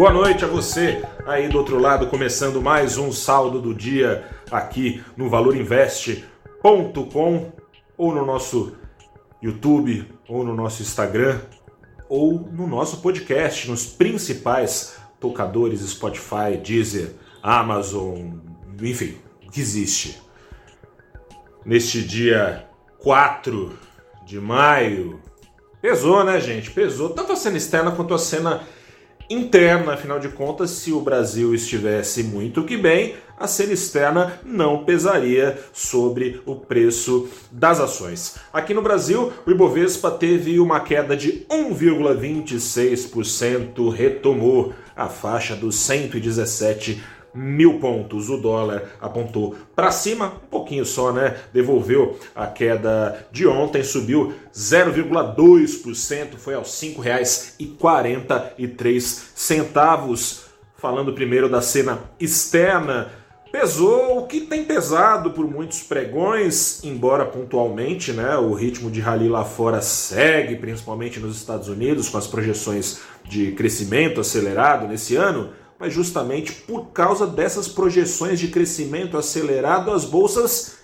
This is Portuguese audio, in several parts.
Boa noite a você aí do outro lado, começando mais um saldo do dia aqui no valorinvest.com ou no nosso YouTube ou no nosso Instagram ou no nosso podcast, nos principais tocadores Spotify, Deezer, Amazon, enfim, que existe. Neste dia 4 de maio, pesou, né, gente? Pesou tanto a cena externa quanto a cena interna, afinal de contas, se o Brasil estivesse muito que bem, a cena externa não pesaria sobre o preço das ações. Aqui no Brasil, o Ibovespa teve uma queda de 1,26%, retomou a faixa dos 117 mil pontos. O dólar apontou para cima, um pouquinho só, né? Devolveu a queda de ontem, subiu 0,2%, foi aos R$ 5,43. Falando primeiro da cena externa, pesou o que tem pesado por muitos pregões, embora pontualmente, né? O ritmo de rally lá fora segue, principalmente nos Estados Unidos, com as projeções de crescimento acelerado nesse ano mas justamente por causa dessas projeções de crescimento acelerado, as bolsas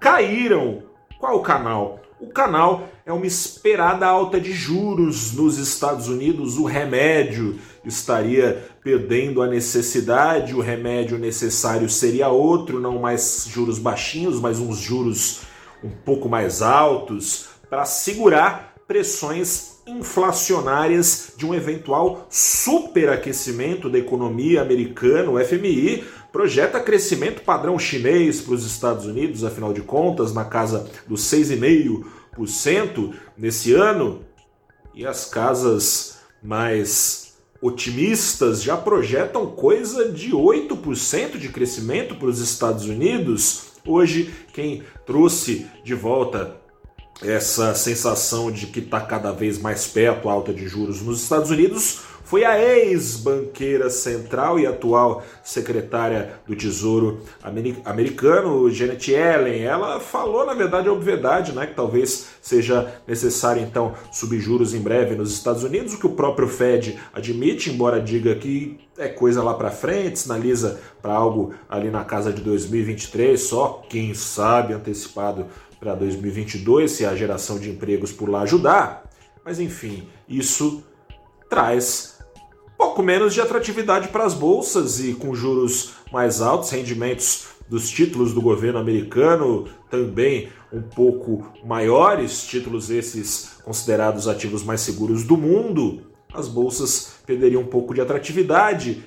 caíram. Qual o canal? O canal é uma esperada alta de juros nos Estados Unidos. O remédio estaria perdendo a necessidade, o remédio necessário seria outro, não mais juros baixinhos, mas uns juros um pouco mais altos, para segurar pressões inflacionárias de um eventual superaquecimento da economia americana. O FMI projeta crescimento padrão chinês para os Estados Unidos, afinal de contas, na casa dos 6,5% nesse ano. E as casas mais otimistas já projetam coisa de 8% de crescimento para os Estados Unidos. Hoje, quem trouxe de volta essa sensação de que está cada vez mais perto a alta de juros nos Estados Unidos foi a ex-banqueira central e atual secretária do Tesouro americano, Janet Yellen. Ela falou, na verdade, a obviedade, né, que talvez seja necessário, então, subir juros em breve nos Estados Unidos, o que o próprio Fed admite, embora diga que é coisa lá para frente, sinaliza para algo ali na casa de 2023, só quem sabe antecipado para 2022, se a geração de empregos por lá ajudar. Mas enfim, isso traz pouco menos de atratividade para as bolsas e com juros mais altos, rendimentos dos títulos do governo americano também um pouco maiores, títulos esses considerados ativos mais seguros do mundo, as bolsas perderiam um pouco de atratividade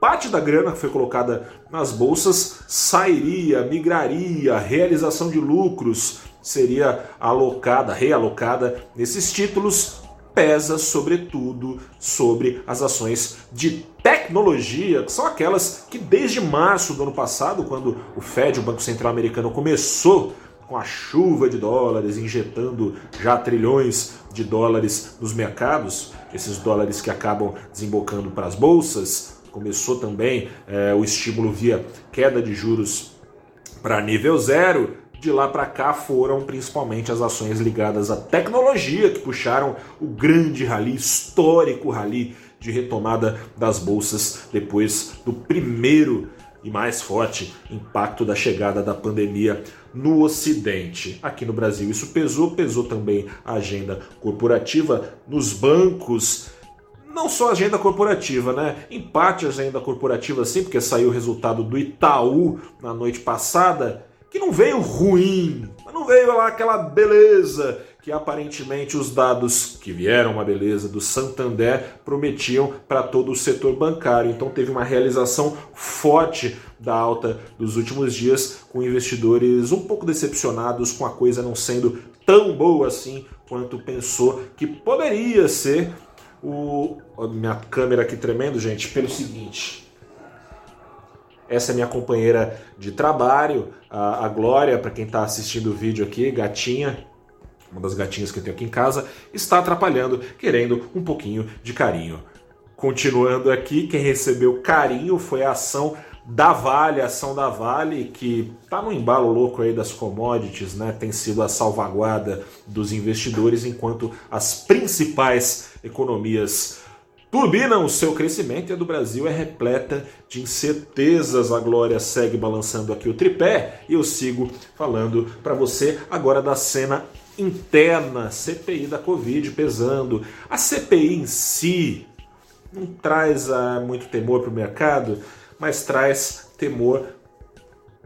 parte da grana que foi colocada nas bolsas sairia, migraria, realização de lucros seria alocada, realocada nesses títulos, pesa sobretudo sobre as ações de tecnologia, que são aquelas que desde março do ano passado, quando o Fed, o Banco Central Americano, começou com a chuva de dólares, injetando já trilhões de dólares nos mercados, esses dólares que acabam desembocando para as bolsas, começou também é, o estímulo via queda de juros para nível zero. De lá para cá foram principalmente as ações ligadas à tecnologia que puxaram o grande rally, histórico rally de retomada das bolsas depois do primeiro e mais forte impacto da chegada da pandemia no Ocidente. Aqui no Brasil isso pesou, pesou também a agenda corporativa nos bancos não só agenda corporativa, né? Empate a agenda corporativa sim, porque saiu o resultado do Itaú na noite passada, que não veio ruim, mas não veio lá aquela beleza que aparentemente os dados que vieram uma beleza do Santander prometiam para todo o setor bancário. Então teve uma realização forte da alta dos últimos dias, com investidores um pouco decepcionados com a coisa não sendo tão boa assim quanto pensou que poderia ser o, minha câmera aqui tremendo, gente, pelo seguinte. Essa é minha companheira de trabalho, a, a Glória, para quem está assistindo o vídeo aqui, gatinha, uma das gatinhas que eu tenho aqui em casa, está atrapalhando, querendo um pouquinho de carinho. Continuando aqui, quem recebeu carinho foi a ação da Vale, a ação da Vale, que está no embalo louco aí das commodities, né? Tem sido a salvaguarda dos investidores, enquanto as principais economias turbinam o seu crescimento e a do Brasil é repleta de incertezas. A Glória segue balançando aqui o tripé e eu sigo falando para você agora da cena interna, CPI da Covid pesando. A CPI em si não traz uh, muito temor para o mercado, mas traz temor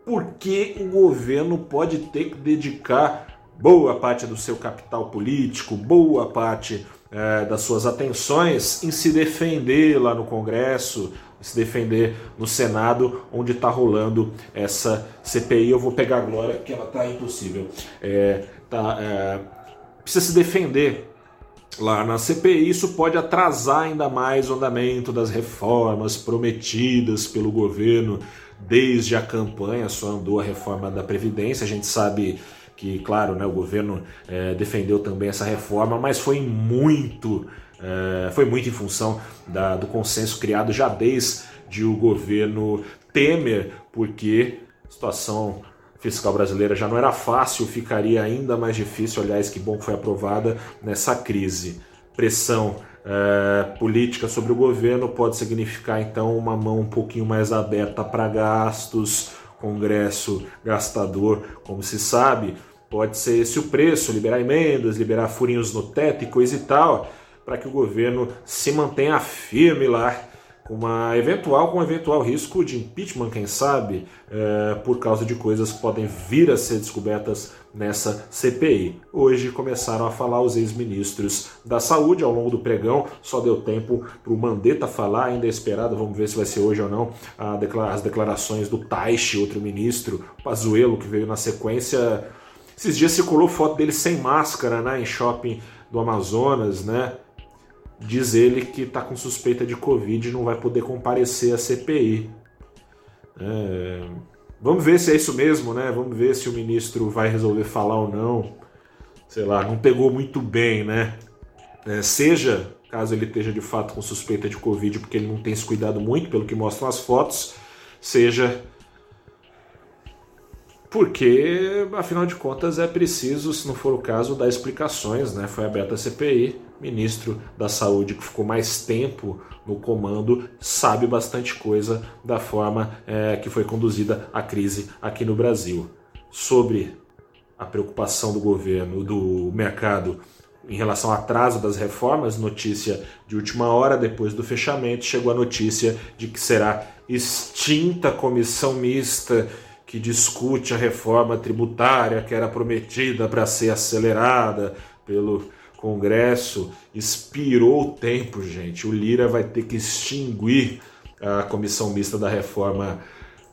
porque o governo pode ter que dedicar boa parte do seu capital político, boa parte é, das suas atenções em se defender lá no Congresso, se defender no Senado, onde está rolando essa CPI. Eu vou pegar a Glória, que ela está impossível. É, tá, é, precisa se defender lá na CPI. Isso pode atrasar ainda mais o andamento das reformas prometidas pelo governo desde a campanha. Só andou a reforma da Previdência. A gente sabe que, claro, né, o governo é, defendeu também essa reforma, mas foi muito, é, foi muito em função da, do consenso criado já desde o governo Temer, porque a situação fiscal brasileira já não era fácil, ficaria ainda mais difícil. Aliás, que bom que foi aprovada nessa crise. Pressão é, política sobre o governo pode significar então uma mão um pouquinho mais aberta para gastos, Congresso gastador, como se sabe. Pode ser esse o preço, liberar emendas, liberar furinhos no teto e coisa e tal, para que o governo se mantenha firme lá, uma eventual, com eventual risco de impeachment, quem sabe, é, por causa de coisas que podem vir a ser descobertas nessa CPI. Hoje começaram a falar os ex-ministros da saúde ao longo do pregão, só deu tempo para o Mandetta falar, ainda é esperado, vamos ver se vai ser hoje ou não, as declarações do Taishi, outro ministro, Pazuello, que veio na sequência esses dias circulou foto dele sem máscara né, em shopping do Amazonas, né? Diz ele que está com suspeita de Covid e não vai poder comparecer à CPI. É... Vamos ver se é isso mesmo, né? Vamos ver se o ministro vai resolver falar ou não. Sei lá, não pegou muito bem, né? É, seja, caso ele esteja de fato com suspeita de Covid, porque ele não tem se cuidado muito, pelo que mostram as fotos, seja porque, afinal de contas, é preciso, se não for o caso, dar explicações. Né? Foi aberta a CPI, ministro da Saúde que ficou mais tempo no comando sabe bastante coisa da forma é, que foi conduzida a crise aqui no Brasil. Sobre a preocupação do governo, do mercado em relação ao atraso das reformas, notícia de última hora, depois do fechamento, chegou a notícia de que será extinta a comissão mista que discute a reforma tributária que era prometida para ser acelerada pelo Congresso, expirou o tempo, gente. O Lira vai ter que extinguir a comissão mista da reforma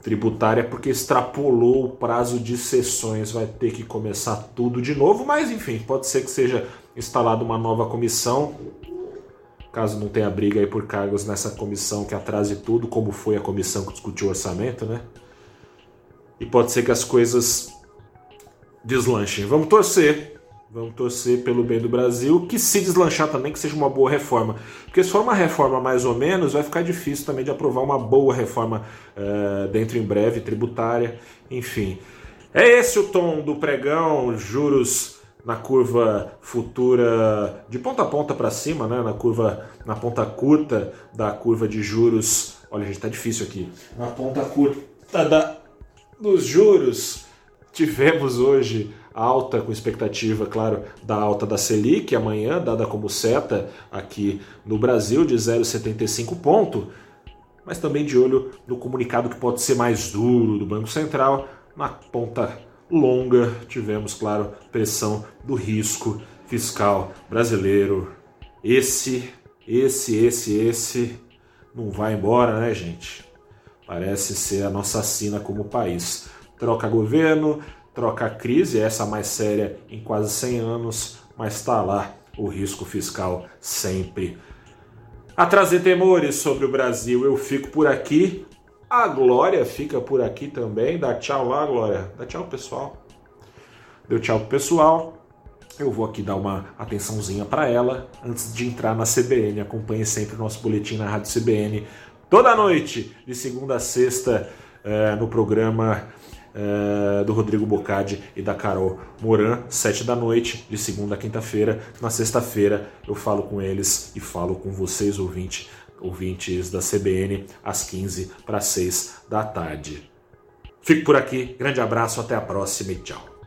tributária porque extrapolou o prazo de sessões, vai ter que começar tudo de novo, mas enfim, pode ser que seja instalada uma nova comissão. Caso não tenha briga aí por cargos nessa comissão que atrase tudo, como foi a comissão que discutiu o orçamento, né? E pode ser que as coisas deslanchem. Vamos torcer, vamos torcer pelo bem do Brasil, que se deslanchar também que seja uma boa reforma, porque se for uma reforma mais ou menos, vai ficar difícil também de aprovar uma boa reforma uh, dentro em breve, tributária, enfim. É esse o tom do pregão, juros na curva futura de ponta a ponta para cima, né? na curva na ponta curta da curva de juros. Olha, gente, tá difícil aqui. Na ponta curta da nos juros, tivemos hoje alta, com expectativa, claro, da alta da Selic amanhã, dada como seta aqui no Brasil, de 0,75 ponto, mas também de olho no comunicado que pode ser mais duro do Banco Central. Na ponta longa, tivemos, claro, pressão do risco fiscal brasileiro. Esse, esse, esse, esse não vai embora, né, gente? Parece ser a nossa sina como país. Troca governo, troca crise, essa mais séria em quase 100 anos, mas está lá o risco fiscal sempre. A trazer temores sobre o Brasil, eu fico por aqui. A Glória fica por aqui também. Dá tchau lá, Glória. Dá tchau, pessoal. Deu tchau pro pessoal. Eu vou aqui dar uma atençãozinha para ela antes de entrar na CBN. Acompanhe sempre o nosso boletim na Rádio CBN toda noite, de segunda a sexta, é, no programa é, do Rodrigo Bocardi e da Carol Moran, sete da noite, de segunda a quinta-feira. Na sexta-feira eu falo com eles e falo com vocês, ouvinte, ouvintes da CBN, às 15 para 6 da tarde. Fico por aqui, grande abraço, até a próxima e tchau.